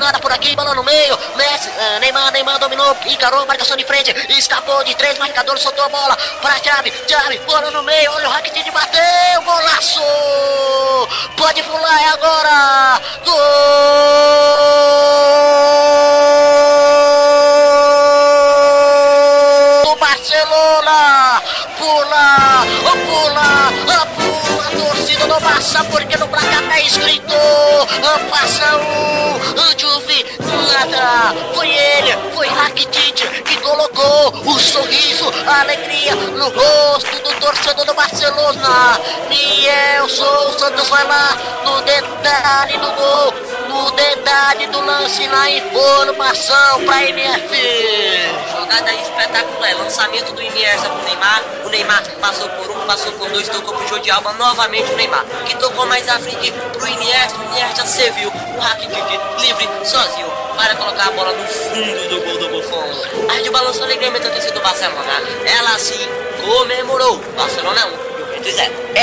Nada por aqui, bola no meio. Messi, uh, Neymar, Neymar dominou, encarou, marcação de frente, escapou de três marcadores, soltou a bola para a chave, chave, bola no meio. Olha o Rakitic bateu, golaço! Pode pular, é agora! Gol! do Barcelona! Pula, pula, pula, passa porque no placar tá escrito passa o Juve, nada, foi ele, foi Rakitic que colocou o sorriso, a alegria no rosto do torcedor do Barcelona. Nielson Santos vai lá no detalhe do gol, no detalhe do lance na informação pra MF. Jogada espetacular, lançamento do Iniesta pro Neymar, o Neymar passou por um, passou por dois, tocou pro Jordi Alba, novamente o Neymar, que tocou mais à frente pro Iniesta, o Iniesta serviu o Rakitic livre, sozinho, para colocar a bola no fundo do gol do Buffon. A gente balançou alegremente a torcida do Barcelona, ela se comemorou, Barcelona 1, Juventus 0.